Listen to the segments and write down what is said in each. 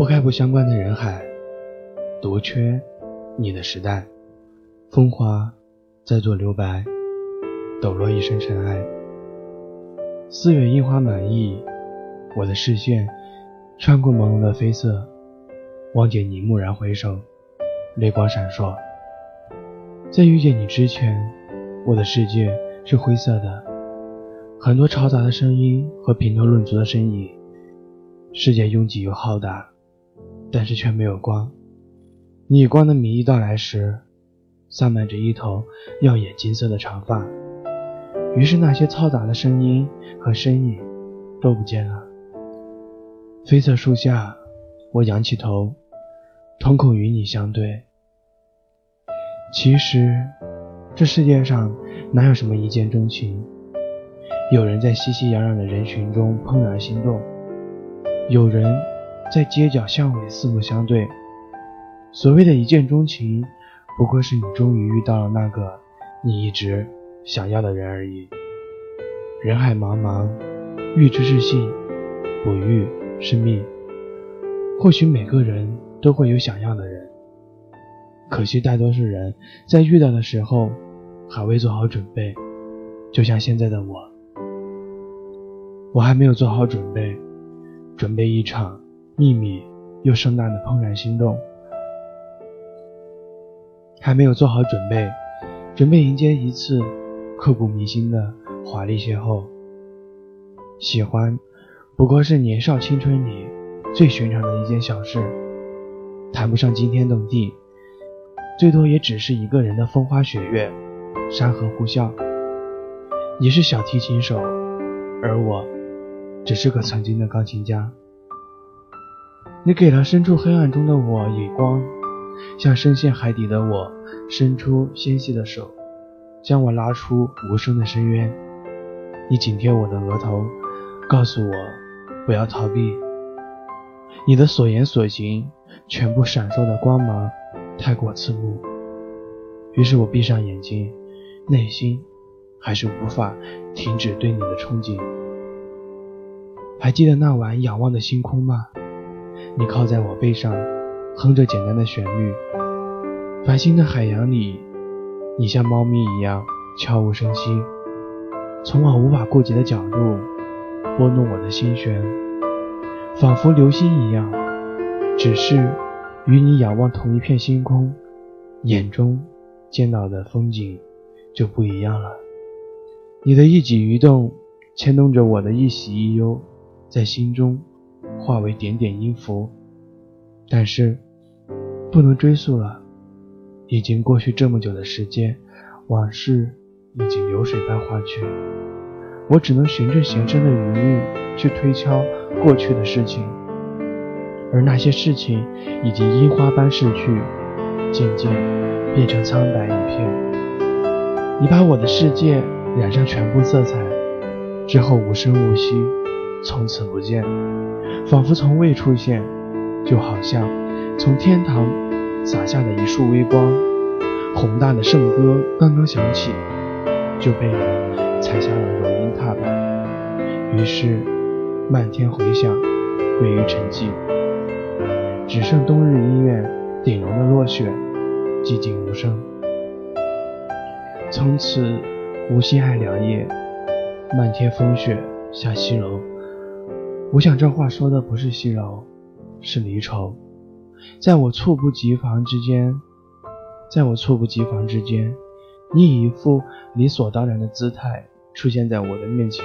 拨开不相关的人海，独缺你的时代。风华在做留白，抖落一身尘埃。四月樱花满溢，我的视线穿过朦胧的绯色，望见你，蓦然回首，泪光闪烁。在遇见你之前，我的世界是灰色的，很多嘈杂的声音和评头论足的身影。世界拥挤又浩大，但是却没有光。你光的名义到来时，散漫着一头耀眼金色的长发。于是那些嘈杂的声音和身影都不见了。绯色树下，我仰起头，瞳孔与你相对。其实，这世界上哪有什么一见钟情？有人在熙熙攘攘的人群中怦然心动。有人在街角巷尾四目相对，所谓的一见钟情，不过是你终于遇到了那个你一直想要的人而已。人海茫茫，遇之是幸，不遇是命。或许每个人都会有想要的人，可惜大多数人在遇到的时候还未做好准备，就像现在的我，我还没有做好准备。准备一场秘密又盛大的怦然心动，还没有做好准备，准备迎接一次刻骨铭心的华丽邂逅。喜欢不过是年少青春里最寻常的一件小事，谈不上惊天动地，最多也只是一个人的风花雪月、山河呼啸。你是小提琴手，而我。只是个曾经的钢琴家，你给了身处黑暗中的我以光，向深陷海底的我伸出纤细的手，将我拉出无声的深渊。你紧贴我的额头，告诉我不要逃避。你的所言所行，全部闪烁的光芒太过刺目，于是我闭上眼睛，内心还是无法停止对你的憧憬。还记得那晚仰望的星空吗？你靠在我背上，哼着简单的旋律。繁星的海洋里，你像猫咪一样悄无声息，从我无法顾及的角度拨弄我的心弦，仿佛流星一样。只是与你仰望同一片星空，眼中见到的风景就不一样了。你的一举一动牵动着我的一喜一忧。在心中化为点点音符，但是不能追溯了。已经过去这么久的时间，往事已经流水般化去，我只能循着弦声的余韵去推敲过去的事情，而那些事情已经樱花般逝去，渐渐变成苍白一片。你把我的世界染上全部色彩之后，无声无息。从此不见，仿佛从未出现，就好像从天堂洒下的一束微光，宏大的圣歌刚刚响起，就被人踩下了柔音踏板，于是漫天回响，归于沉寂，只剩冬日医院顶楼的落雪，寂静无声。从此无心爱良夜，漫天风雪下西楼。我想这话说的不是西楼，是离愁。在我猝不及防之间，在我猝不及防之间，你以一副理所当然的姿态出现在我的面前，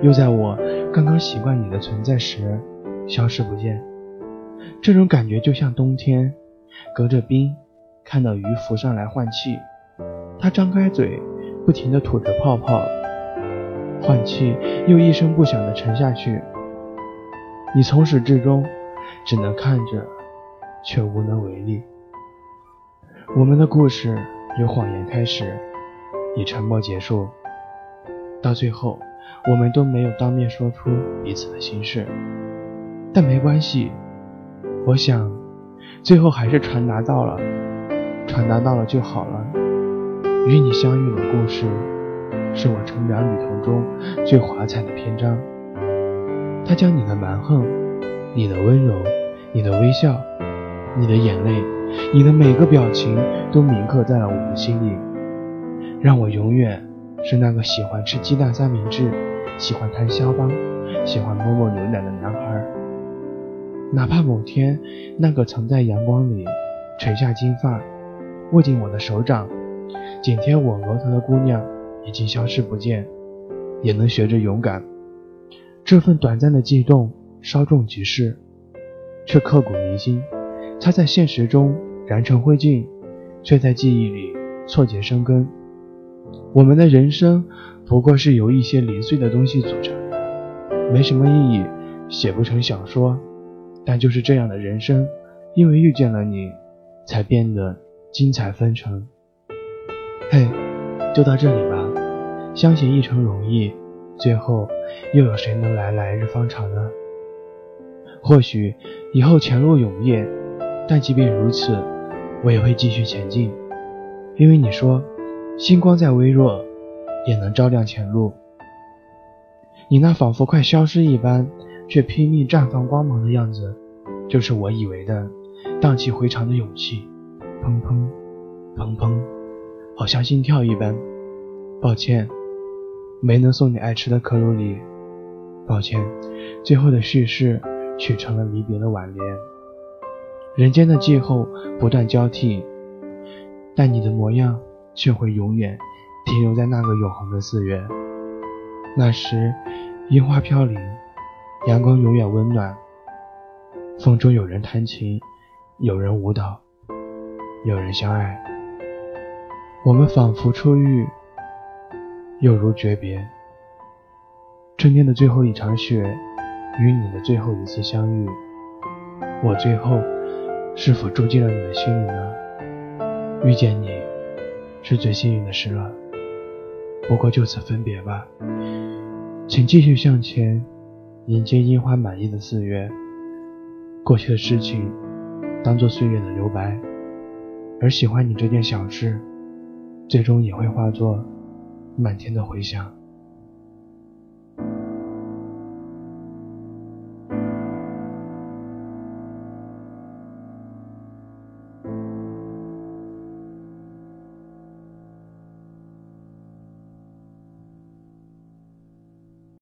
又在我刚刚习惯你的存在时消失不见。这种感觉就像冬天隔着冰看到鱼浮上来换气，它张开嘴，不停地吐着泡泡。换气，又一声不响地沉下去。你从始至终只能看着，却无能为力。我们的故事由谎言开始，以沉默结束，到最后，我们都没有当面说出彼此的心事。但没关系，我想，最后还是传达到了，传达到了就好了。与你相遇的故事。是我成长旅途中最华彩的篇章。它将你的蛮横、你的温柔你的微笑，你的眼泪，你的每个表情都铭刻在了我的心里，让我永远是那个喜欢吃鸡蛋三明治、喜欢弹肖邦、喜欢摸摸牛奶的男孩。哪怕某天，那个曾在阳光里垂下金发、握紧我的手掌、紧贴我额头的姑娘已经消失不见，也能学着勇敢。这份短暂的悸动稍纵即逝，却刻骨铭心。它在现实中燃成灰烬，却在记忆里错节生根。我们的人生不过是由一些零碎的东西组成，没什么意义，写不成小说。但就是这样的人生，因为遇见了你，才变得精彩纷呈。嘿，就到这里吧。相信一程容易，最后又有谁能来来日方长呢？或许以后前路永夜，但即便如此，我也会继续前进。因为你说，星光再微弱，也能照亮前路。你那仿佛快消失一般。却拼命绽放光芒的样子，就是我以为的荡气回肠的勇气。砰砰，砰砰，好像心跳一般。抱歉，没能送你爱吃的可鲁里。抱歉，最后的叙事却成了离别的挽联。人间的季候不断交替，但你的模样却会永远停留在那个永恒的四月。那时，樱花飘零。阳光永远温暖，风中有人弹琴，有人舞蹈，有人相爱。我们仿佛初遇，又如诀别。春天的最后一场雪，与你的最后一次相遇，我最后是否住进了你的心里呢？遇见你，是最幸运的事了。不过就此分别吧，请继续向前。迎接樱花满溢的四月，过去的事情当做岁月的留白，而喜欢你这件小事，最终也会化作满天的回响。